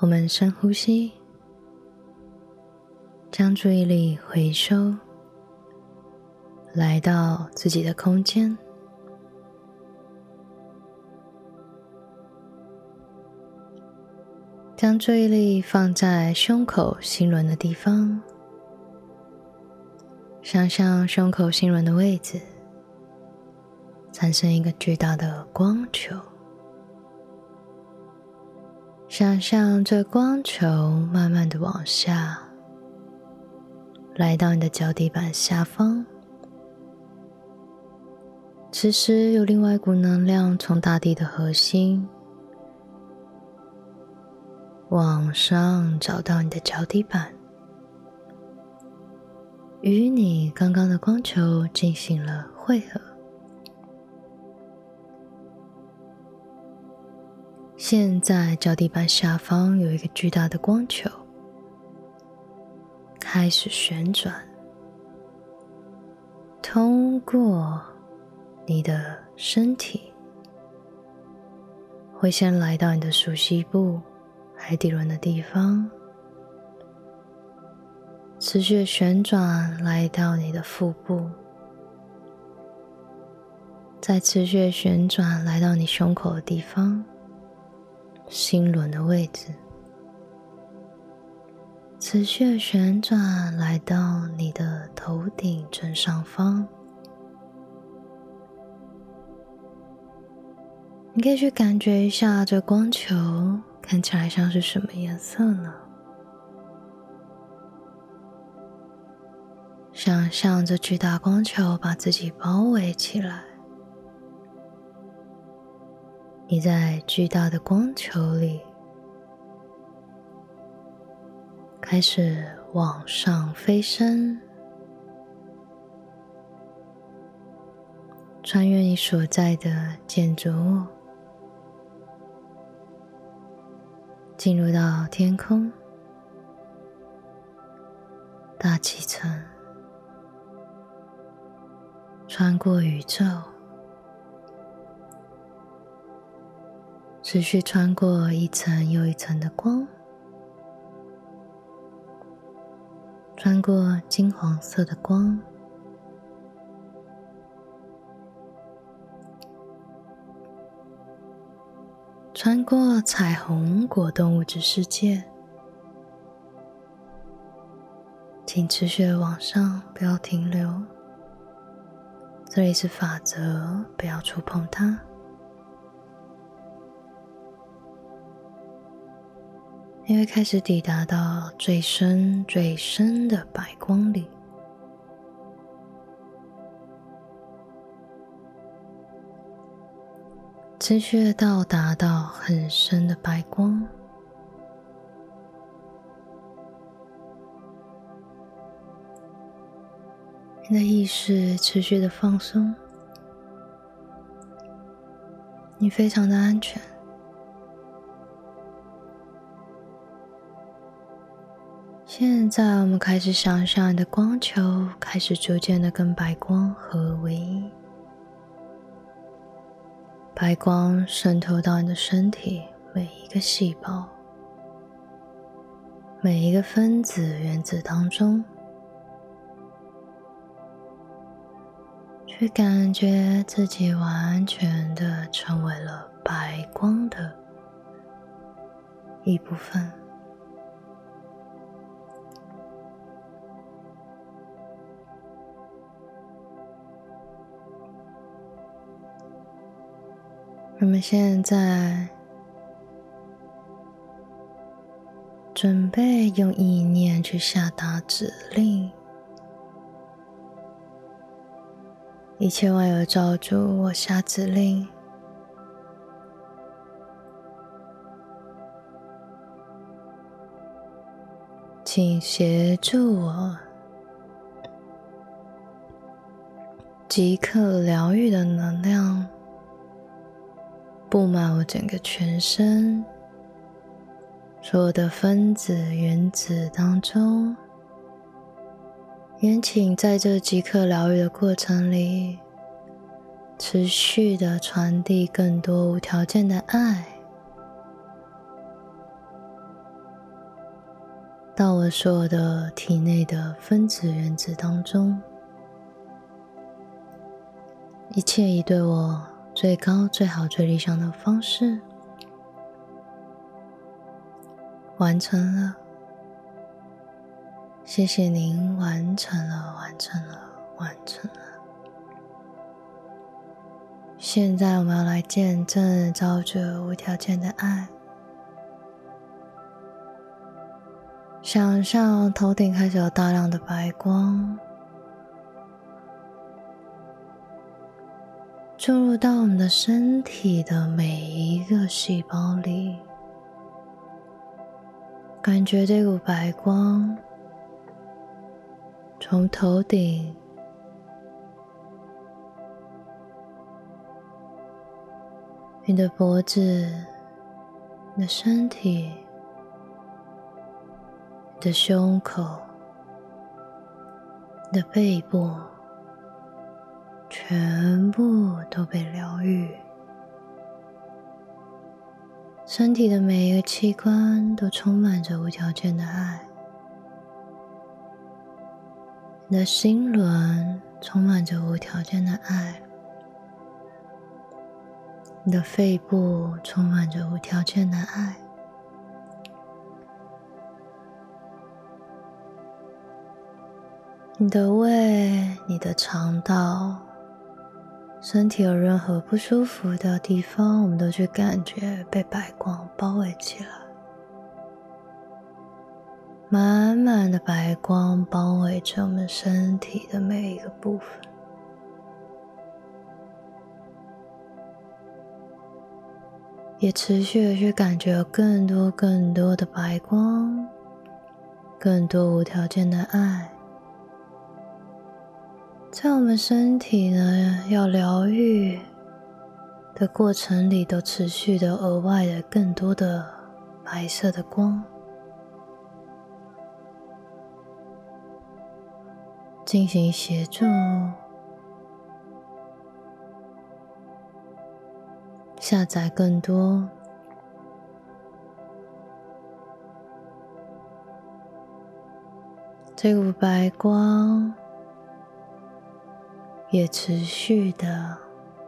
我们深呼吸，将注意力回收，来到自己的空间，将注意力放在胸口心轮的地方，想象胸口心轮的位置产生一个巨大的光球。想象这光球慢慢的往下，来到你的脚底板下方。此时有另外一股能量从大地的核心往上找到你的脚底板，与你刚刚的光球进行了汇合。现在脚底板下方有一个巨大的光球，开始旋转，通过你的身体，会先来到你的熟悉部海底轮的地方，持续的旋转来到你的腹部，再持续的旋转来到你胸口的地方。心轮的位置，持续的旋转来到你的头顶正上方。你可以去感觉一下这光球看起来像是什么颜色呢？想象这巨大光球把自己包围起来。你在巨大的光球里开始往上飞升，穿越你所在的建筑物，进入到天空、大气层，穿过宇宙。持续穿过一层又一层的光，穿过金黄色的光，穿过彩虹果冻物质世界，请持续往上，不要停留。这里是法则，不要触碰它。你会开始抵达到最深、最深的白光里，持续的到达到很深的白光。你的意识持续的放松，你非常的安全。现在，我们开始想象你的光球开始逐渐的跟白光合为一，白光渗透到你的身体每一个细胞、每一个分子、原子当中，去感觉自己完全的成为了白光的一部分。我们现在准备用意念去下达指令，一切万有照住我下指令，请协助我即刻疗愈的能量。布满我整个全身，所有的分子、原子当中，也请在这即刻疗愈的过程里，持续的传递更多无条件的爱，到我所有的体内的分子原子当中，一切已对我最高、最好、最理想的方式完成了。谢谢您，完成了，完成了，完成了。现在我们要来见证造主无条件的爱。想象头顶开始有大量的白光注入到我们的身体的每一个细胞里，感觉这股白光。从头顶，你的脖子、你的身体、你的胸口、你的背部，全部都被疗愈。身体的每一个器官都充满着无条件的爱。你的心轮充满着无条件的爱，你的肺部充满着无条件的爱，你的胃、你的肠道、身体有任何不舒服的地方，我们都去感觉被白光包围起来。满满的白光包围着我们身体的每一个部分，也持续的去感觉更多、更多的白光，更多无条件的爱，在我们身体呢要疗愈的过程里，都持续的额外的更多的白色的光。进行协助，下载更多。这股白光也持续的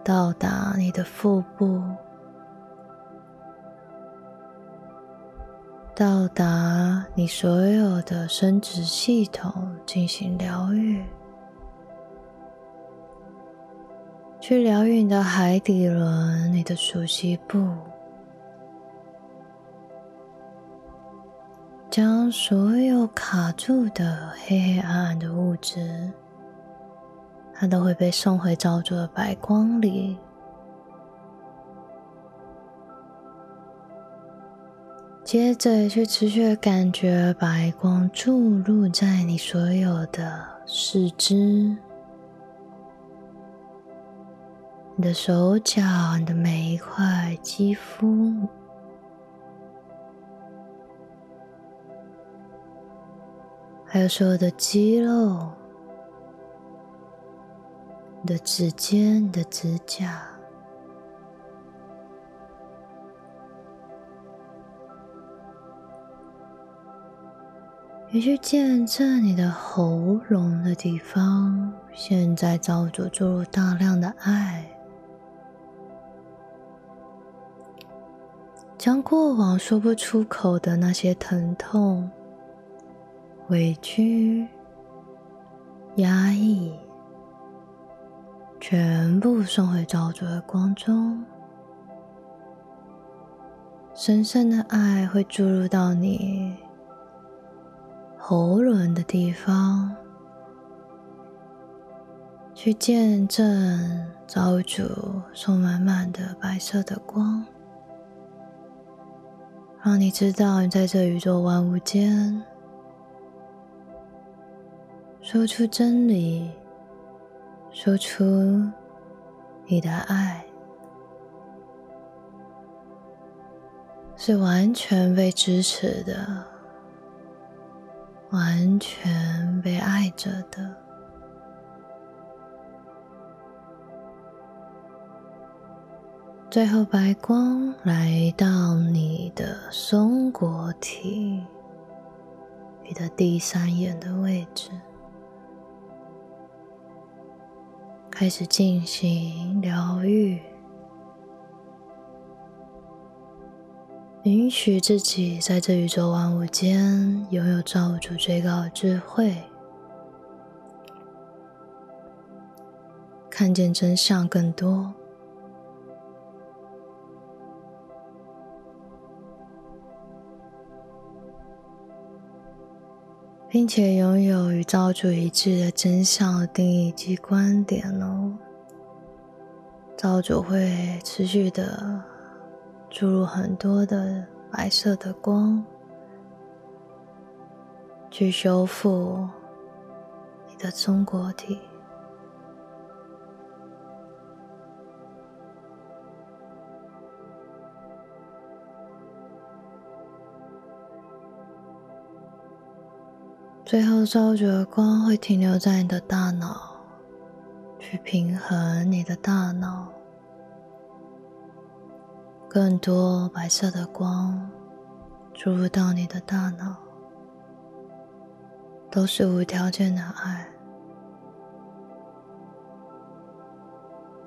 到达你的腹部。到达你所有的生殖系统进行疗愈，去疗愈你的海底轮、你的熟悉部，将所有卡住的黑黑暗暗的物质，它都会被送回造作的白光里。接着去持续的感觉白光注入在你所有的四肢、你的手脚、你的每一块肌肤，还有所有的肌肉、你的指尖、的指甲。也去见证你的喉咙的地方，现在造作注入大量的爱，将过往说不出口的那些疼痛、委屈、压抑，全部送回造作的光中。神圣的爱会注入到你。喉咙的地方，去见证造主送满满的白色的光，让你知道你在这宇宙万物间说出真理，说出你的爱，是完全被支持的。完全被爱着的。最后，白光来到你的松果体，你的第三眼的位置，开始进行疗愈。允许自己在这宇宙万物间拥有造物主最高的智慧，看见真相更多，并且拥有与造主一致的真相的定义及观点哦。造主会持续的。注入很多的白色的光，去修复你的中国体。最后，照着光会停留在你的大脑，去平衡你的大脑。更多白色的光注入到你的大脑，都是无条件的爱，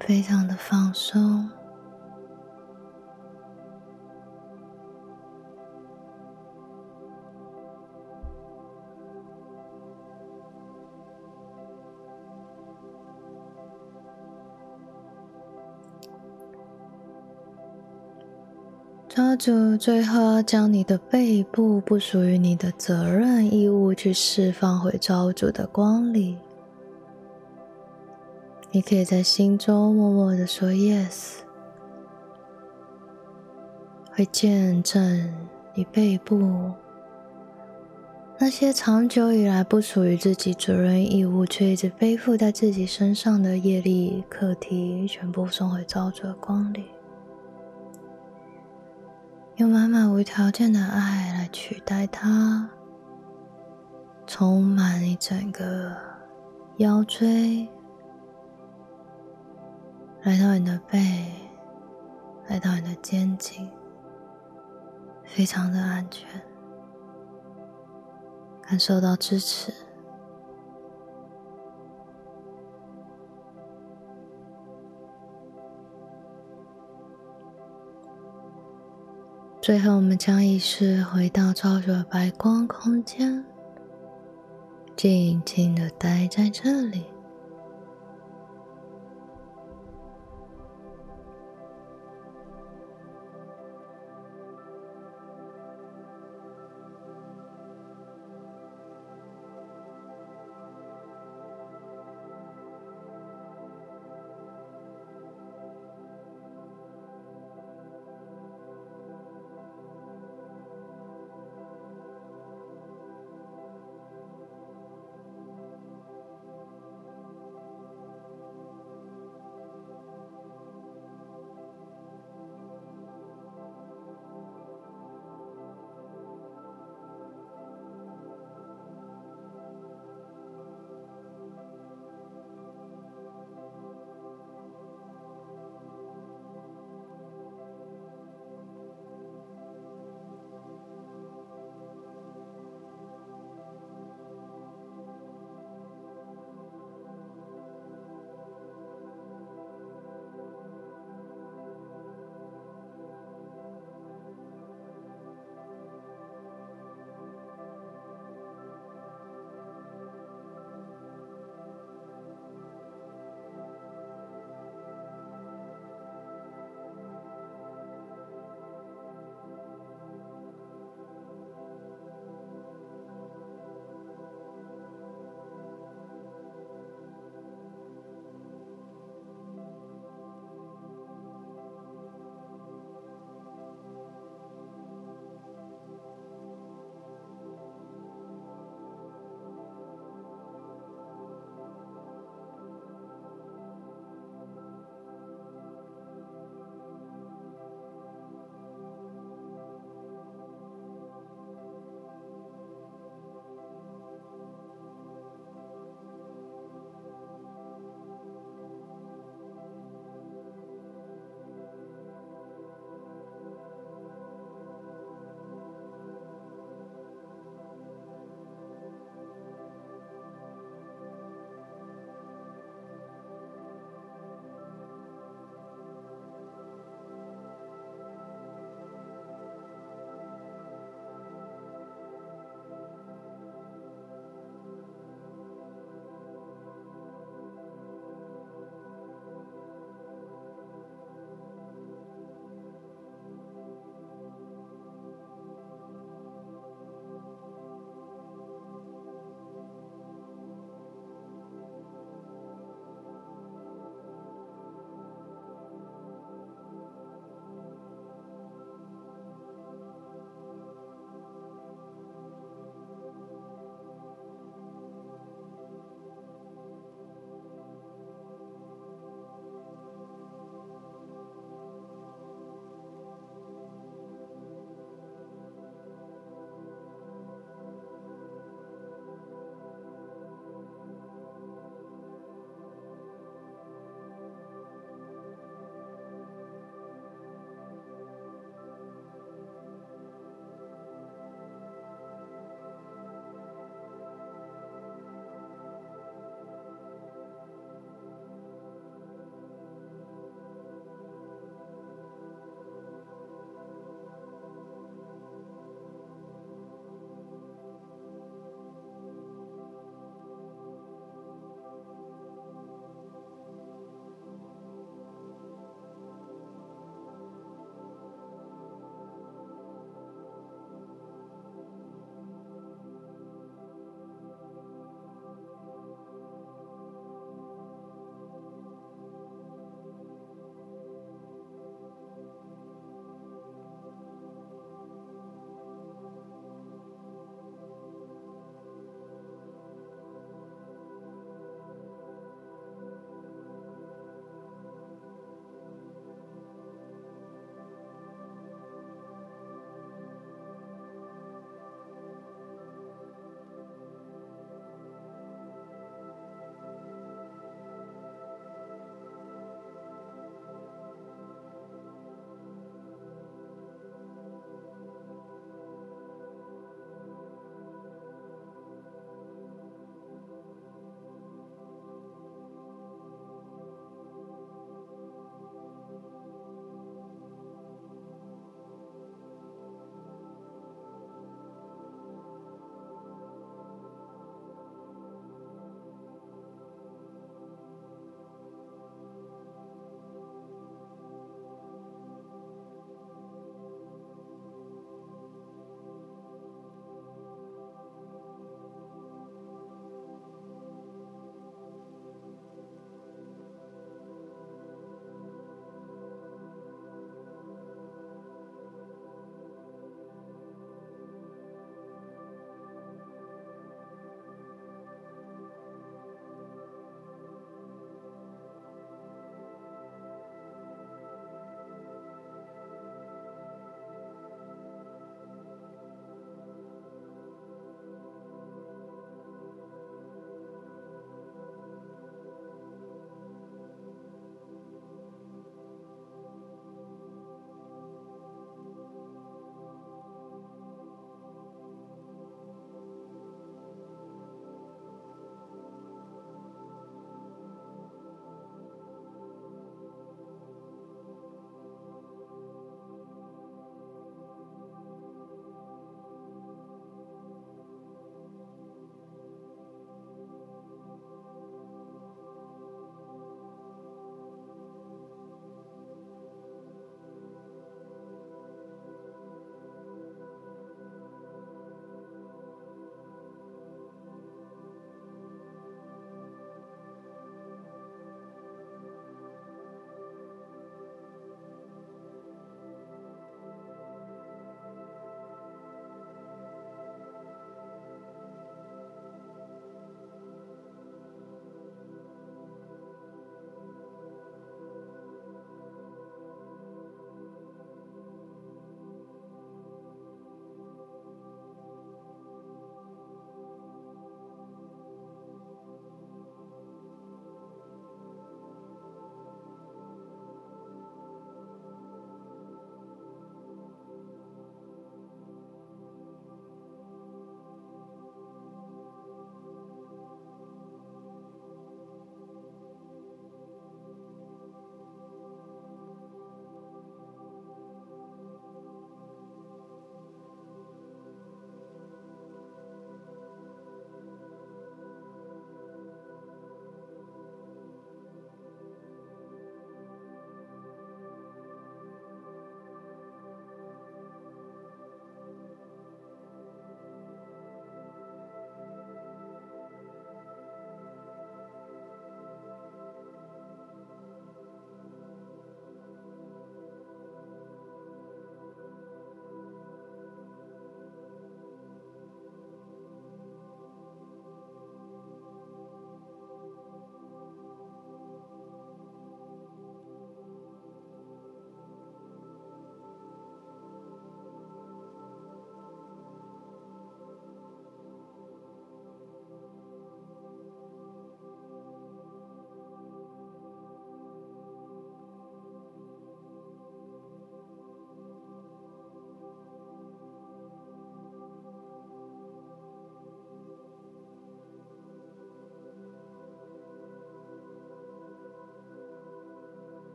非常的放松。抓住，最后将你的背部不属于你的责任义务去释放回造物主的光里。你可以在心中默默的说 “yes”，会见证你背部那些长久以来不属于自己责任义务却一直背负在自己身上的业力课题，全部送回造物主的光里。用满满无条件的爱来取代它，充满你整个腰椎，来到你的背，来到你的肩颈，非常的安全，感受到支持。最后，我们将意识回到照着白光空间，静静的待在这里。